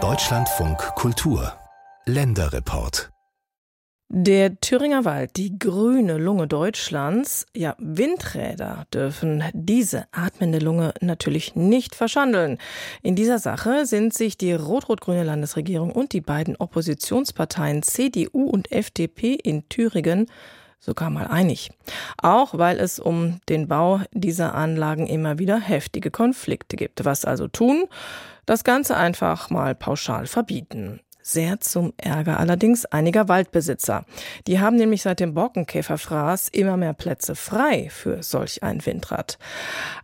Deutschlandfunk Kultur. Länderreport. Der Thüringer Wald, die grüne Lunge Deutschlands, ja, Windräder dürfen diese atmende Lunge natürlich nicht verschandeln. In dieser Sache sind sich die rot-rot-grüne Landesregierung und die beiden Oppositionsparteien CDU und FDP in Thüringen sogar mal einig. Auch weil es um den Bau dieser Anlagen immer wieder heftige Konflikte gibt. Was also tun? Das Ganze einfach mal pauschal verbieten sehr zum Ärger allerdings einiger Waldbesitzer. Die haben nämlich seit dem Borkenkäferfraß immer mehr Plätze frei für solch ein Windrad.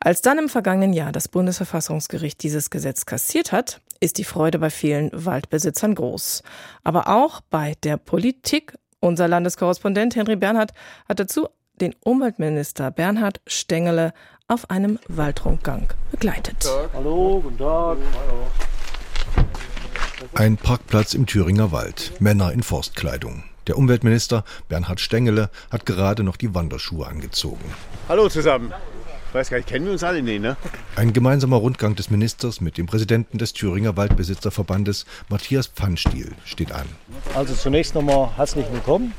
Als dann im vergangenen Jahr das Bundesverfassungsgericht dieses Gesetz kassiert hat, ist die Freude bei vielen Waldbesitzern groß. Aber auch bei der Politik. Unser Landeskorrespondent Henry Bernhard hat dazu den Umweltminister Bernhard Stengele auf einem Waldrundgang begleitet. Hallo, guten Tag. Hallo. Ein Parkplatz im Thüringer Wald, Männer in Forstkleidung. Der Umweltminister Bernhard Stengele hat gerade noch die Wanderschuhe angezogen. Hallo zusammen. Ich weiß gar nicht, kennen wir uns alle? Nee, ne? Ein gemeinsamer Rundgang des Ministers mit dem Präsidenten des Thüringer Waldbesitzerverbandes, Matthias Pfannstiel, steht an. Also zunächst nochmal herzlich willkommen.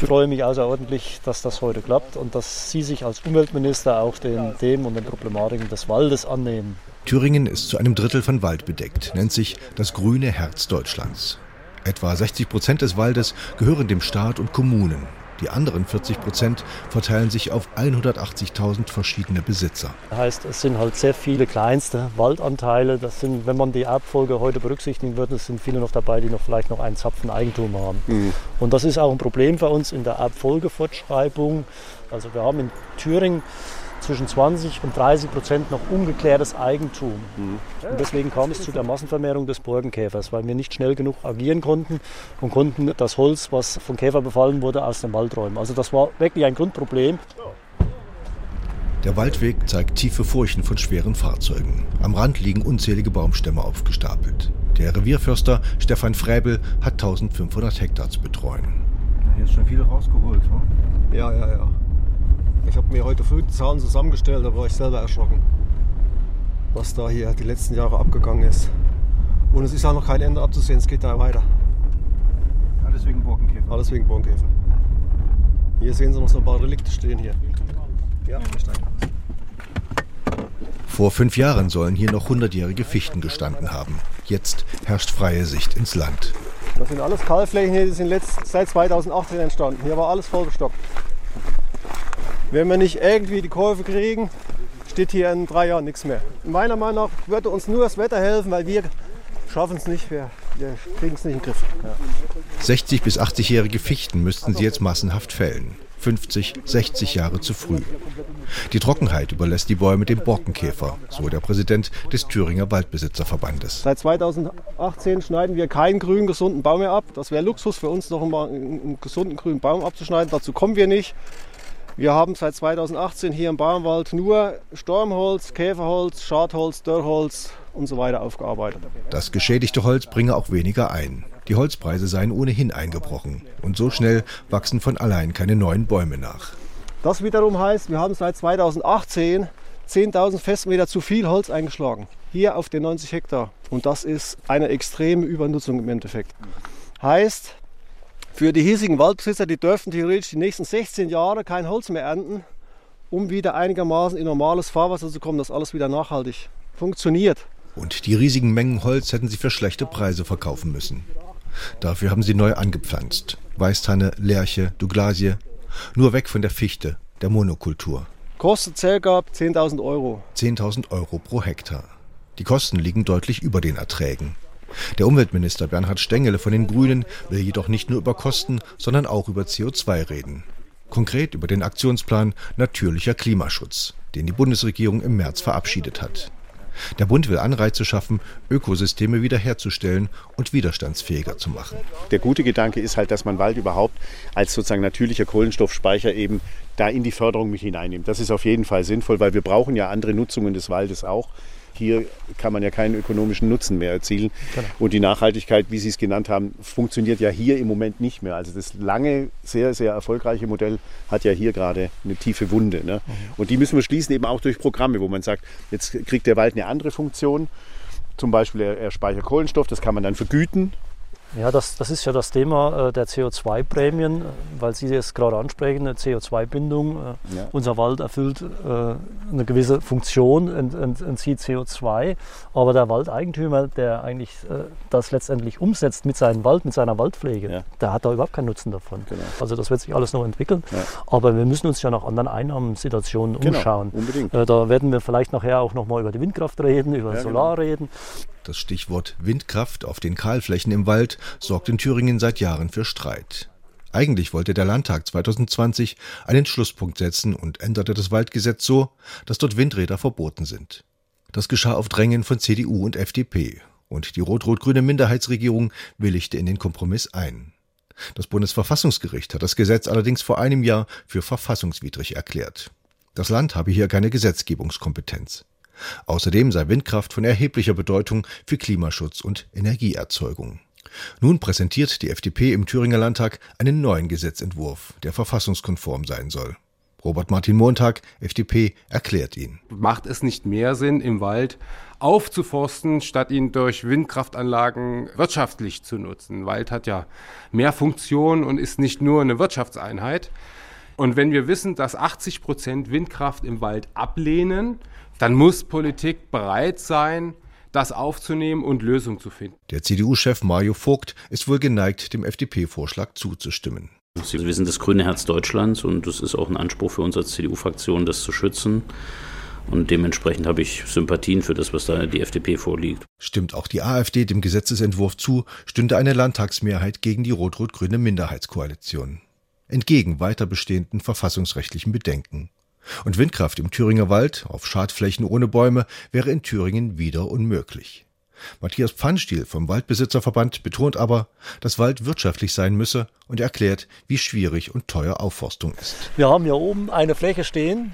Ich freue mich außerordentlich, dass das heute klappt und dass Sie sich als Umweltminister auch den Themen und den Problematiken des Waldes annehmen. Thüringen ist zu einem Drittel von Wald bedeckt, nennt sich das grüne Herz Deutschlands. Etwa 60 Prozent des Waldes gehören dem Staat und Kommunen. Die anderen 40 Prozent verteilen sich auf 180.000 verschiedene Besitzer. Das heißt, es sind halt sehr viele kleinste Waldanteile. Das sind, wenn man die Erbfolge heute berücksichtigen würde, sind viele noch dabei, die noch vielleicht noch einen Zapfen Eigentum haben. Mhm. Und das ist auch ein Problem für uns in der Erbfolgefortschreibung. Also wir haben in Thüringen zwischen 20 und 30 Prozent noch ungeklärtes Eigentum. Mhm. Und deswegen kam es zu der Massenvermehrung des Borkenkäfers, weil wir nicht schnell genug agieren konnten und konnten das Holz, was vom Käfer befallen wurde, aus dem Wald räumen. Also das war wirklich ein Grundproblem. Der Waldweg zeigt tiefe Furchen von schweren Fahrzeugen. Am Rand liegen unzählige Baumstämme aufgestapelt. Der Revierförster Stefan Fräbel hat 1500 Hektar zu betreuen. Hier ist schon viel rausgeholt, ne? Ja, ja, ja. Ich habe mir heute früh die Zahlen zusammengestellt, da war ich selber erschrocken, was da hier die letzten Jahre abgegangen ist. Und es ist auch noch kein Ende abzusehen, es geht da weiter. Alles wegen Borkenkäfer? Alles wegen Borkenkäfer. Hier sehen Sie noch so ein paar Relikte stehen hier. Ja, Vor fünf Jahren sollen hier noch hundertjährige Fichten gestanden haben. Jetzt herrscht freie Sicht ins Land. Das sind alles Kahlflächen hier, die sind letzt, seit 2018 entstanden. Hier war alles vollgestockt. Wenn wir nicht irgendwie die Kurve kriegen, steht hier in drei Jahren nichts mehr. Meiner Meinung nach würde uns nur das Wetter helfen, weil wir schaffen es nicht, wir, wir kriegen es nicht in den Griff. Ja. 60 bis 80-jährige Fichten müssten sie jetzt massenhaft fällen. 50, 60 Jahre zu früh. Die Trockenheit überlässt die Bäume dem Borkenkäfer, so der Präsident des Thüringer Waldbesitzerverbandes. Seit 2018 schneiden wir keinen grünen, gesunden Baum mehr ab. Das wäre Luxus für uns, noch einmal einen gesunden grünen Baum abzuschneiden. Dazu kommen wir nicht. Wir haben seit 2018 hier im Baumwald nur Stormholz, Käferholz, Schadholz, Dörrholz und so weiter aufgearbeitet. Das geschädigte Holz bringe auch weniger ein. Die Holzpreise seien ohnehin eingebrochen. Und so schnell wachsen von allein keine neuen Bäume nach. Das wiederum heißt, wir haben seit 2018 10.000 Festmeter zu viel Holz eingeschlagen. Hier auf den 90 Hektar. Und das ist eine extreme Übernutzung im Endeffekt. Heißt, für die hiesigen Waldbesitzer, die dürften theoretisch die nächsten 16 Jahre kein Holz mehr ernten, um wieder einigermaßen in normales Fahrwasser zu kommen, das alles wieder nachhaltig funktioniert. Und die riesigen Mengen Holz hätten sie für schlechte Preise verkaufen müssen. Dafür haben sie neu angepflanzt. Weißtanne, Lärche, Douglasie. Nur weg von der Fichte, der Monokultur. Kostet ca. 10.000 Euro. 10.000 Euro pro Hektar. Die Kosten liegen deutlich über den Erträgen. Der Umweltminister Bernhard Stengele von den Grünen will jedoch nicht nur über Kosten, sondern auch über CO2 reden. Konkret über den Aktionsplan Natürlicher Klimaschutz, den die Bundesregierung im März verabschiedet hat. Der Bund will Anreize schaffen, Ökosysteme wiederherzustellen und widerstandsfähiger zu machen. Der gute Gedanke ist halt, dass man Wald überhaupt als sozusagen natürlicher Kohlenstoffspeicher eben da in die Förderung mit hineinnimmt. Das ist auf jeden Fall sinnvoll, weil wir brauchen ja andere Nutzungen des Waldes auch. Hier kann man ja keinen ökonomischen Nutzen mehr erzielen. Genau. Und die Nachhaltigkeit, wie Sie es genannt haben, funktioniert ja hier im Moment nicht mehr. Also das lange, sehr, sehr erfolgreiche Modell hat ja hier gerade eine tiefe Wunde. Ne? Mhm. Und die müssen wir schließen eben auch durch Programme, wo man sagt, jetzt kriegt der Wald eine andere Funktion. Zum Beispiel er, er speichert Kohlenstoff, das kann man dann vergüten. Ja, das, das ist ja das Thema äh, der CO2-Prämien, weil Sie es gerade ansprechen, eine CO2-Bindung. Äh, Ja. Unser Wald erfüllt äh, eine gewisse Funktion, ent, ent, entzieht CO2, aber der Waldeigentümer, der eigentlich das letztendlich umsetzt mit seinem Wald, mit seiner Waldpflege, Ja. der hat da überhaupt keinen Nutzen davon. Genau. Also das wird sich alles noch entwickeln, Ja. aber wir müssen uns ja nach anderen Einnahmensituationen Genau, umschauen. unbedingt. Da werden wir vielleicht nachher auch nochmal über die Windkraft reden, über Ja, Solar reden. Das Stichwort Windkraft auf den Kahlflächen im Wald sorgt in Thüringen seit Jahren für Streit. Eigentlich wollte der Landtag 2020 einen Schlusspunkt setzen und änderte das Waldgesetz so, dass dort Windräder verboten sind. Das geschah auf Drängen von CDU und FDP und die rot-rot-grüne Minderheitsregierung willigte in den Kompromiss ein. Das Bundesverfassungsgericht hat das Gesetz allerdings vor einem Jahr für verfassungswidrig erklärt. Das Land habe hier keine Gesetzgebungskompetenz. Außerdem sei Windkraft von erheblicher Bedeutung für Klimaschutz und Energieerzeugung. Nun präsentiert die FDP im Thüringer Landtag einen neuen Gesetzentwurf, der verfassungskonform sein soll. Robert Martin Montag, FDP, erklärt ihn. macht es nicht mehr Sinn, im Wald aufzuforsten, statt ihn durch Windkraftanlagen wirtschaftlich zu nutzen. Wald hat ja mehr Funktionen und ist nicht nur eine Wirtschaftseinheit. Und wenn wir wissen, dass 80 Prozent Windkraft im Wald ablehnen, dann muss Politik bereit sein, das aufzunehmen und Lösungen zu finden. Der CDU-Chef Mario Vogt ist wohl geneigt, dem FDP-Vorschlag zuzustimmen. Sie wir sind das grüne Herz Deutschlands und es ist auch ein Anspruch für uns als CDU-Fraktion, das zu schützen. Und dementsprechend habe ich Sympathien für das, was da die FDP vorliegt. Stimmt auch die AfD dem Gesetzesentwurf zu, stünde eine Landtagsmehrheit gegen die rot-rot-grüne Minderheitskoalition. Entgegen weiter bestehenden verfassungsrechtlichen Bedenken. Und Windkraft im Thüringer Wald auf Schadflächen ohne Bäume wäre in Thüringen wieder unmöglich. Matthias Pfannstiel vom Waldbesitzerverband betont aber, dass Wald wirtschaftlich sein müsse und erklärt, wie schwierig und teuer Aufforstung ist. Wir haben hier oben eine Fläche stehen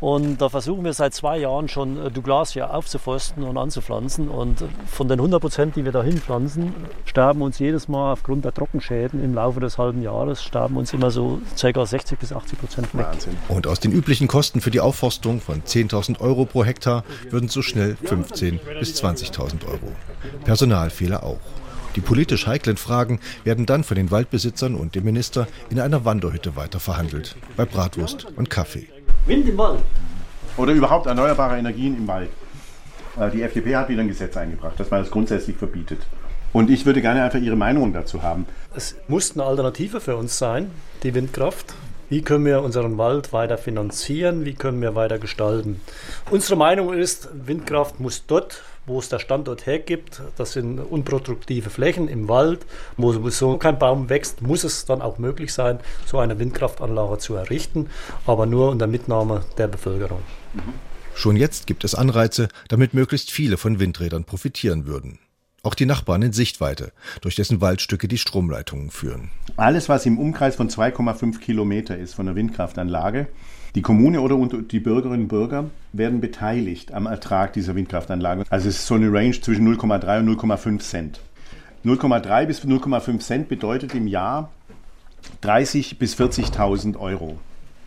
und da versuchen wir seit zwei Jahren schon äh, Douglasia aufzuforsten und anzupflanzen. Und von den 100 Prozent, die wir da hinpflanzen, sterben uns jedes Mal aufgrund der Trockenschäden im Laufe des halben Jahres, sterben uns immer so ca. 60 bis 80 Prozent weg. Wahnsinn. Und aus den üblichen Kosten für die Aufforstung von 10.000 Euro pro Hektar würden so schnell 15.000 bis 20.000 Euro. Personalfehler auch. Die politisch heiklen Fragen werden dann von den Waldbesitzern und dem Minister in einer Wanderhütte weiter verhandelt, bei Bratwurst und Kaffee. Wind im Wald. Oder überhaupt erneuerbare Energien im Wald. Äh, Die FDP hat wieder ein Gesetz eingebracht, dass man das grundsätzlich verbietet. Und ich würde gerne einfach Ihre Meinung dazu haben. Es muss eine Alternative für uns sein, die Windkraft. Wie können wir unseren Wald weiter finanzieren? Wie können wir weiter gestalten? Unsere Meinung ist, Windkraft muss dort, wo es der Standort hergibt, das sind unproduktive Flächen im Wald, wo sowieso kein Baum wächst, muss es dann auch möglich sein, so eine Windkraftanlage zu errichten, aber nur unter Mitnahme der Bevölkerung. Schon jetzt gibt es Anreize, damit möglichst viele von Windrädern profitieren würden. Auch die Nachbarn in Sichtweite, durch dessen Waldstücke die Stromleitungen führen. Alles, was im Umkreis von 2,5 Kilometer ist von der Windkraftanlage, die Kommune oder die Bürgerinnen und Bürger werden beteiligt am Ertrag dieser Windkraftanlage. Also es ist so eine Range zwischen 0,3 und 0,5 Cent. 0,3 bis 0,5 Cent bedeutet im Jahr 30 bis 40.000 Euro.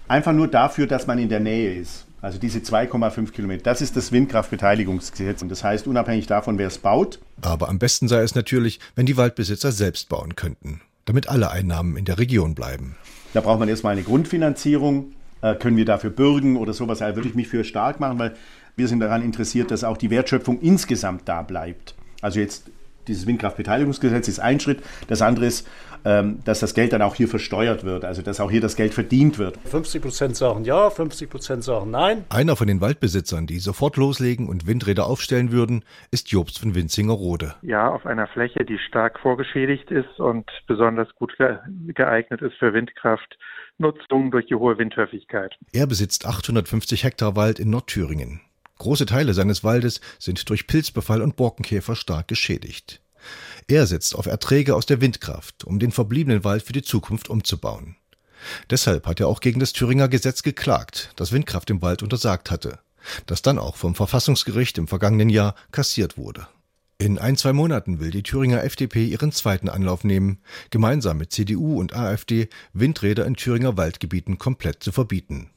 Einfach nur dafür, dass man in der Nähe ist. Also diese 2,5 Kilometer. Das ist das Windkraftbeteiligungsgesetz. Und das heißt, unabhängig davon, wer es baut, Aber am besten sei es natürlich, wenn die Waldbesitzer selbst bauen könnten, damit alle Einnahmen in der Region bleiben. Da braucht man erstmal eine Grundfinanzierung. Äh, können wir dafür bürgen oder sowas? Da würde ich mich für stark machen, weil wir sind daran interessiert, dass auch die Wertschöpfung insgesamt da bleibt. Also jetzt dieses Windkraftbeteiligungsgesetz ist ein Schritt. Das andere ist, dass das Geld dann auch hier versteuert wird, also dass auch hier das Geld verdient wird. 50 Prozent sagen ja, 50 Prozent sagen nein. Einer von den Waldbesitzern, die sofort loslegen und Windräder aufstellen würden, ist Jobst von Winzingerode. Ja, auf einer Fläche, die stark vorgeschädigt ist und besonders gut ge geeignet ist für Windkraftnutzung durch die hohe Windhäufigkeit. Er besitzt 850 Hektar Wald in Nordthüringen. Große Teile seines Waldes sind durch Pilzbefall und Borkenkäfer stark geschädigt. Er setzt auf Erträge aus der Windkraft, um den verbliebenen Wald für die Zukunft umzubauen. Deshalb hat er auch gegen das Thüringer Gesetz geklagt, das Windkraft im Wald untersagt hatte. das dann auch vom Verfassungsgericht im vergangenen Jahr kassiert wurde. In ein, zwei Monaten will die Thüringer FDP ihren zweiten Anlauf nehmen, gemeinsam mit CDU und AfD Windräder in Thüringer Waldgebieten komplett zu verbieten.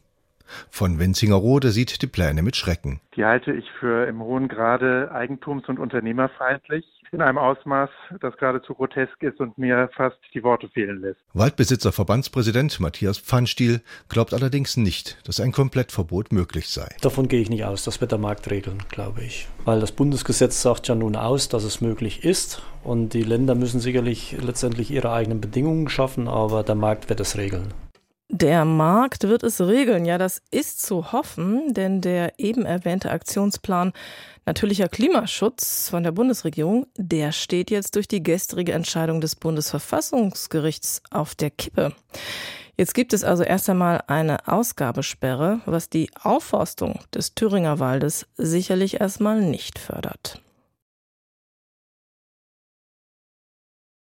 Von Wenzingerode sieht die Pläne mit Schrecken. Die halte ich für im hohen Grade eigentums- und unternehmerfeindlich in einem Ausmaß, das geradezu grotesk ist und mir fast die Worte fehlen lässt. Waldbesitzerverbandspräsident Matthias Pfannstiel glaubt allerdings nicht, dass ein Komplettverbot möglich sei. Davon gehe ich nicht aus. Das wird der Markt regeln, glaube ich. Weil das Bundesgesetz sagt ja nun aus, dass es möglich ist. Und die Länder müssen sicherlich letztendlich ihre eigenen Bedingungen schaffen, aber der Markt wird es regeln. Der Markt wird es regeln. Ja, das ist zu hoffen, denn der eben erwähnte Aktionsplan Natürlicher Klimaschutz von der Bundesregierung, der steht jetzt durch die gestrige Entscheidung des Bundesverfassungsgerichts auf der Kippe. Jetzt gibt es also erst einmal eine Ausgabesperre, was die Aufforstung des Thüringer Waldes sicherlich erstmal nicht fördert.